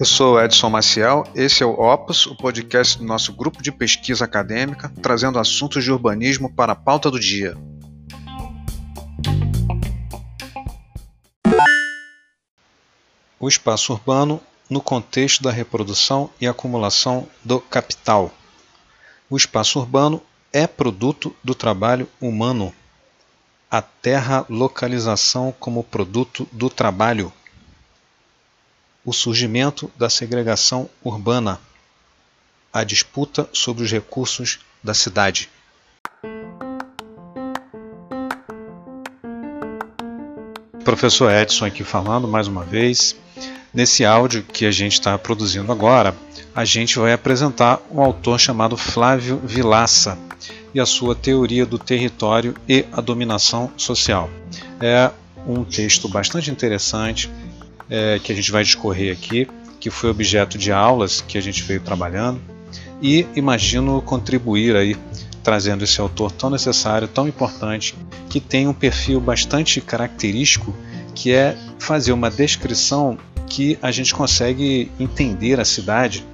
Eu sou Edson Maciel, esse é o Opus, o podcast do nosso grupo de pesquisa acadêmica, trazendo assuntos de urbanismo para a pauta do dia. O espaço urbano no contexto da reprodução e acumulação do capital. O espaço urbano é produto do trabalho humano. A terra localização como produto do trabalho o surgimento da segregação urbana, a disputa sobre os recursos da cidade. Professor Edson aqui falando mais uma vez. Nesse áudio que a gente está produzindo agora, a gente vai apresentar um autor chamado Flávio Vilaça e a sua teoria do território e a dominação social. É um texto bastante interessante, é, que a gente vai discorrer aqui, que foi objeto de aulas que a gente veio trabalhando, e imagino contribuir aí trazendo esse autor tão necessário, tão importante, que tem um perfil bastante característico, que é fazer uma descrição que a gente consegue entender a cidade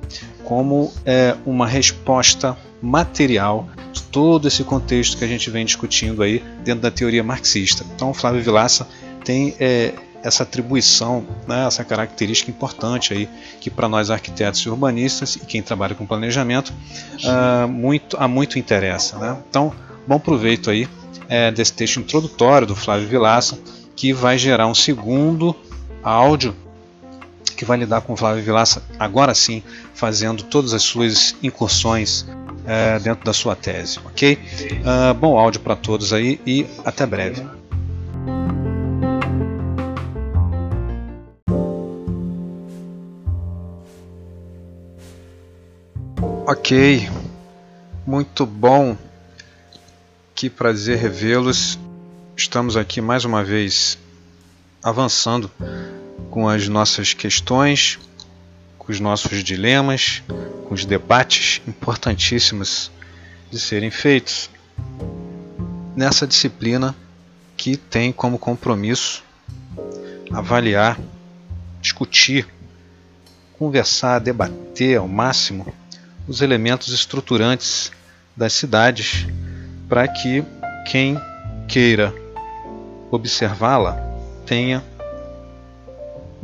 como é, uma resposta material de todo esse contexto que a gente vem discutindo aí dentro da teoria marxista. Então, Flávio Vilaça tem é, essa atribuição, né, essa característica importante aí que para nós arquitetos e urbanistas e quem trabalha com planejamento uh, muito, a muito interessa. Né? Então, bom proveito aí é, desse texto introdutório do Flávio Vilaça que vai gerar um segundo áudio que vai lidar com Flávio Vilaça agora sim fazendo todas as suas incursões é, dentro da sua tese, ok? Uh, bom áudio para todos aí e até breve. Ok, muito bom, que prazer revê-los. Estamos aqui mais uma vez avançando com as nossas questões, com os nossos dilemas, com os debates importantíssimos de serem feitos nessa disciplina que tem como compromisso avaliar, discutir, conversar, debater ao máximo os elementos estruturantes das cidades para que quem queira observá-la tenha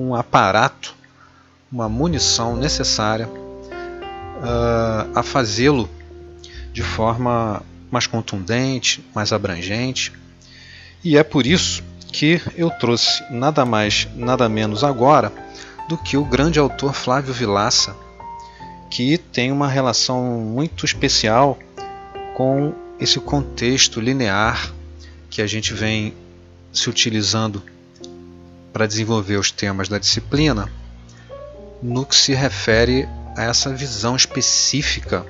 um aparato, uma munição necessária uh, a fazê-lo de forma mais contundente, mais abrangente. E é por isso que eu trouxe nada mais, nada menos agora do que o grande autor Flávio Vilaça que tem uma relação muito especial com esse contexto linear que a gente vem se utilizando para desenvolver os temas da disciplina no que se refere a essa visão específica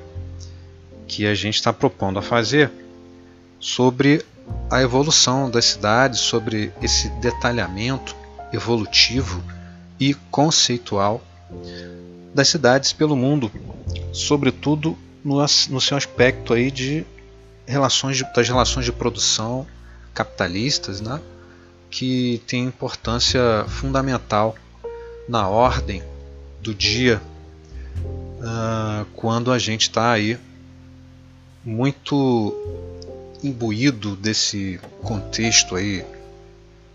que a gente está propondo a fazer sobre a evolução das cidades, sobre esse detalhamento evolutivo e conceitual das cidades pelo mundo, sobretudo no, no seu aspecto aí de relações de, das relações de produção capitalistas, né, que tem importância fundamental na ordem do dia uh, quando a gente está aí muito imbuído desse contexto aí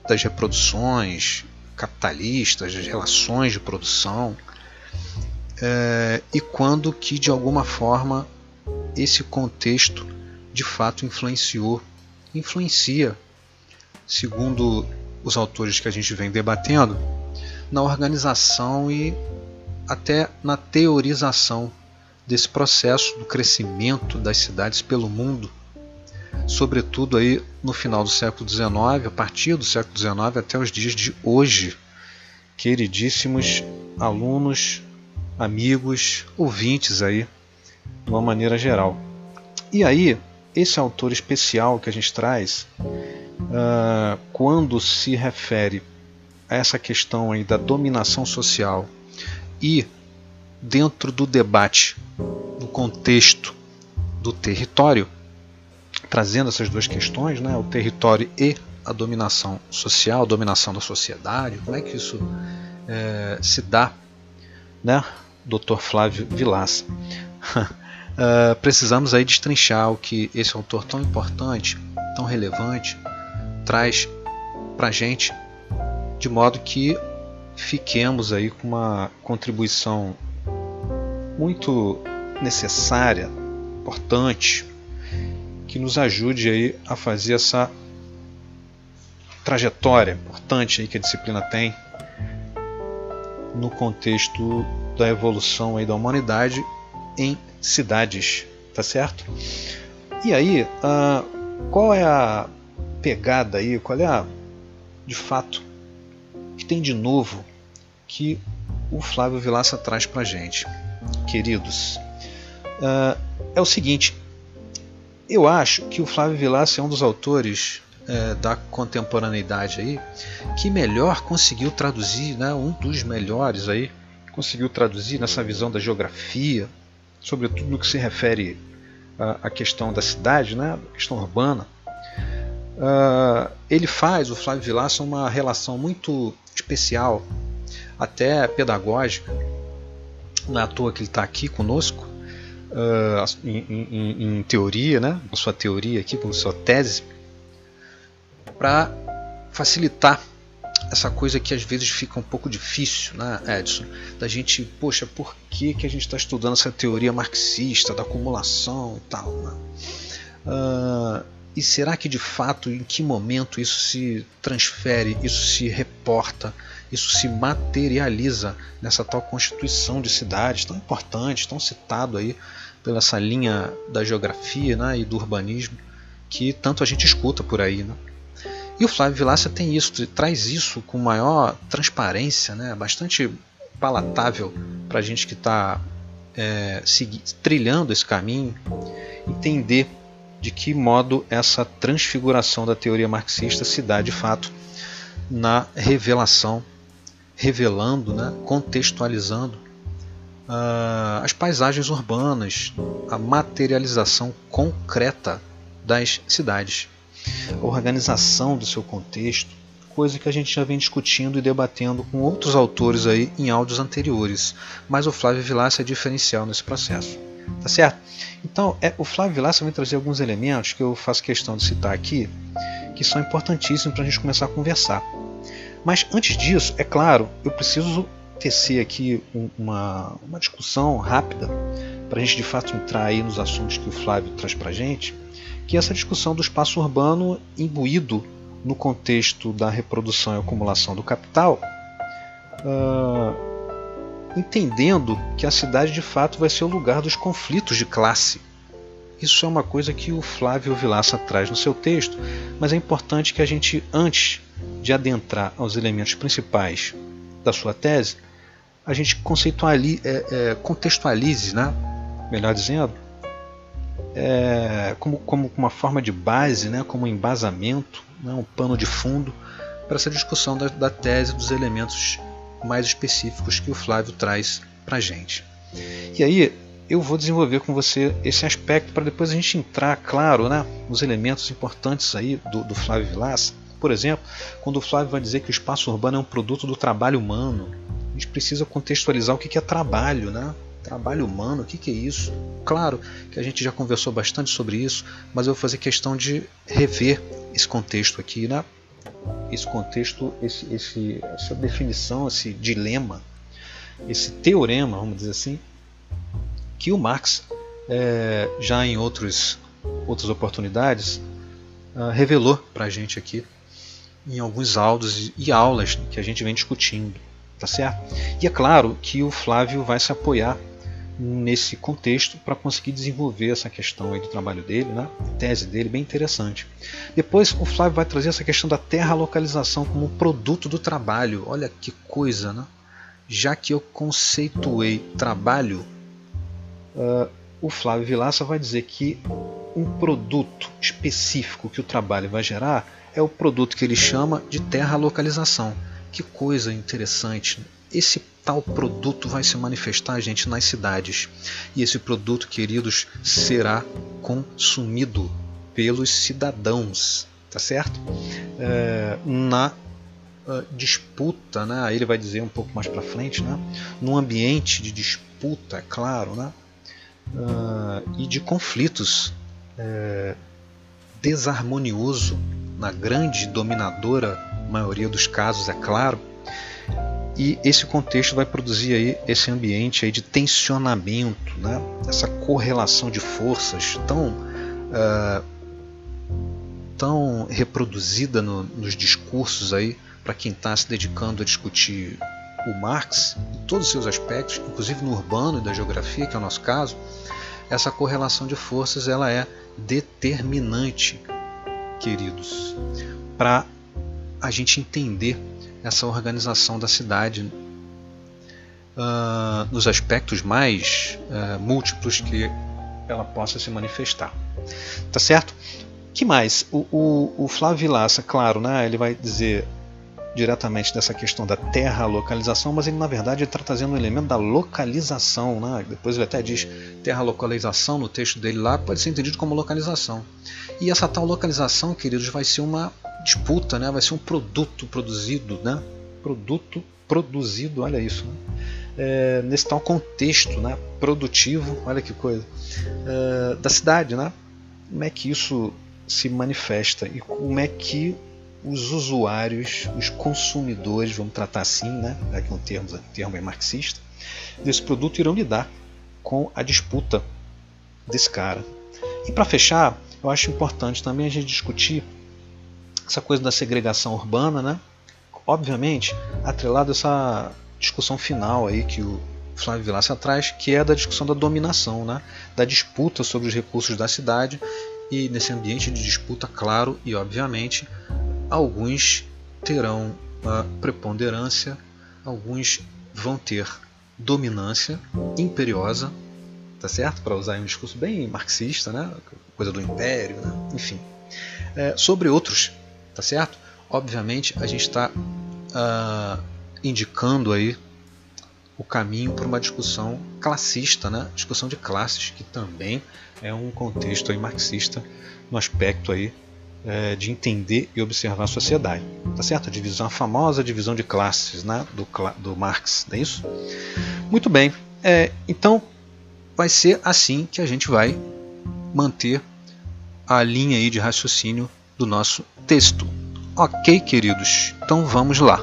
das reproduções capitalistas, das relações de produção, é, e quando que de alguma forma esse contexto de fato influenciou, influencia, segundo os autores que a gente vem debatendo, na organização e até na teorização desse processo do crescimento das cidades pelo mundo, sobretudo aí no final do século XIX, a partir do século XIX até os dias de hoje. Queridíssimos alunos amigos, ouvintes aí, de uma maneira geral. E aí, esse autor especial que a gente traz, uh, quando se refere a essa questão aí da dominação social e dentro do debate, no contexto do território, trazendo essas duas questões, né, o território e a dominação social, a dominação da sociedade, como é que isso é, se dá, né, Dr. Flávio Vilaça? uh, precisamos aí destrinchar o que esse autor tão importante, tão relevante, traz para gente, de modo que fiquemos aí com uma contribuição muito necessária, importante, que nos ajude aí a fazer essa trajetória importante aí que a disciplina tem no contexto da evolução aí da humanidade em cidades, tá certo? E aí, uh, qual é a pegada aí, qual é a, de fato, que tem de novo que o Flávio Vilaça traz para gente, queridos? Uh, é o seguinte, eu acho que o Flávio Vilaça é um dos autores é, da contemporaneidade aí que melhor conseguiu traduzir, né, um dos melhores aí, conseguiu traduzir nessa visão da geografia, sobretudo no que se refere à, questão da cidade, né, questão urbana. Uh, ele faz, o Flávio Vilaça, uma relação muito especial, até pedagógica. Não é à toa que ele está aqui conosco, uh, em, em, em, teoria, né, a sua teoria aqui, com sua tese, para facilitar essa coisa que às vezes fica um pouco difícil, né, Edson? Da gente, poxa, por que, que a gente está estudando essa teoria marxista da acumulação e tal? Né? Uh, e será que de fato, em que momento isso se transfere, isso se reporta, isso se materializa nessa tal constituição de cidades tão importante, tão citado aí pela essa linha da geografia né, e do urbanismo que tanto a gente escuta por aí, né? E o Flávio Vilaça tem isso, traz isso com maior transparência, né? bastante palatável para a gente que está é, trilhando esse caminho, entender de que modo essa transfiguração da teoria marxista se dá de fato na revelação, revelando, né? contextualizando uh, as paisagens urbanas, a materialização concreta das cidades a organização do seu contexto, coisa que a gente já vem discutindo e debatendo com outros autores aí em áudios anteriores, mas o Flávio Vilaça é diferencial nesse processo. Tá certo? Então, é, o Flávio Vilaça vai trazer alguns elementos que eu faço questão de citar aqui, que são importantíssimos para a gente começar a conversar. Mas antes disso, é claro, eu preciso tecer aqui uma, uma discussão rápida para a gente de fato entrar aí nos assuntos que o Flávio traz para a gente que essa discussão do espaço urbano imbuído no contexto da reprodução e acumulação do capital, uh, entendendo que a cidade de fato vai ser o lugar dos conflitos de classe. Isso é uma coisa que o Flávio Vilaça traz no seu texto, mas é importante que a gente, antes de adentrar aos elementos principais da sua tese, a gente é, é, contextualize, né? melhor dizendo, é, como, como uma forma de base, né, como um embasamento, né, um pano de fundo para essa discussão da, da tese dos elementos mais específicos que o Flávio traz para a gente. E aí eu vou desenvolver com você esse aspecto para depois a gente entrar, claro, né, nos elementos importantes aí do, do Flávio Vilaça. Por exemplo, quando o Flávio vai dizer que o espaço urbano é um produto do trabalho humano, a gente precisa contextualizar o que é trabalho, né? Trabalho humano, o que é isso? Claro que a gente já conversou bastante sobre isso, mas eu vou fazer questão de rever esse contexto aqui, né? Esse contexto, esse, esse, essa definição, esse dilema, esse teorema, vamos dizer assim, que o Marx, é, já em outros, outras oportunidades, uh, revelou para a gente aqui em alguns áudios e aulas que a gente vem discutindo, tá certo? E é claro que o Flávio vai se apoiar nesse contexto para conseguir desenvolver essa questão aí do trabalho dele, né? tese dele, bem interessante. Depois o Flávio vai trazer essa questão da terra localização como produto do trabalho. Olha que coisa, né? Já que eu conceituei trabalho, uh, o Flávio Vilaça vai dizer que um produto específico que o trabalho vai gerar é o produto que ele chama de terra localização. Que coisa interessante. Esse tal produto vai se manifestar, gente, nas cidades. E esse produto, queridos, será consumido pelos cidadãos, tá certo? É, na uh, disputa, né? Aí ele vai dizer um pouco mais para frente, né? Num ambiente de disputa, é claro, né? Uh, e de conflitos é, desarmonioso na grande dominadora maioria dos casos, é claro. E esse contexto vai produzir aí esse ambiente aí de tensionamento, né? essa correlação de forças tão, uh, tão reproduzida no, nos discursos aí para quem está se dedicando a discutir o Marx em todos os seus aspectos, inclusive no urbano e da geografia, que é o nosso caso, essa correlação de forças ela é determinante, queridos, para a gente entender essa organização da cidade uh, nos aspectos mais uh, múltiplos que ela possa se manifestar. Tá certo? que mais? O, o, o Flávio Vilaça, claro, né, ele vai dizer diretamente dessa questão da terra localização, mas ele na verdade está trazendo um elemento da localização. Né? Depois ele até diz terra localização no texto dele lá, pode ser entendido como localização. E essa tal localização, queridos, vai ser uma disputa, né? vai ser um produto produzido, né? produto produzido, olha isso, né? é, nesse tal contexto né? produtivo, olha que coisa, é, da cidade. Né? Como é que isso se manifesta e como é que os usuários, os consumidores, vamos tratar assim, né, é um termo, um termo é marxista, desse produto irão lidar com a disputa desse cara. E para fechar, eu acho importante também a gente discutir essa coisa da segregação urbana, né? Obviamente, atrelado a essa discussão final aí que o Flávio Vilaça traz, que é da discussão da dominação, né? da disputa sobre os recursos da cidade e nesse ambiente de disputa, claro e obviamente, alguns terão a preponderância, alguns vão ter dominância imperiosa, tá certo? Para usar um discurso bem marxista, né? Coisa do império, né? enfim. É, sobre outros, tá certo? Obviamente a gente está uh, ah, indicando aí o caminho para uma discussão classista, né? discussão de classes, que também é um contexto aí marxista no aspecto aí é, de entender e observar a sociedade. Tá certo? A divisão, a famosa divisão de classes né? do, do Marx, não é isso? Muito bem. É, então, vai ser assim que a gente vai manter a linha aí de raciocínio do nosso texto. Ok, queridos? Então vamos lá.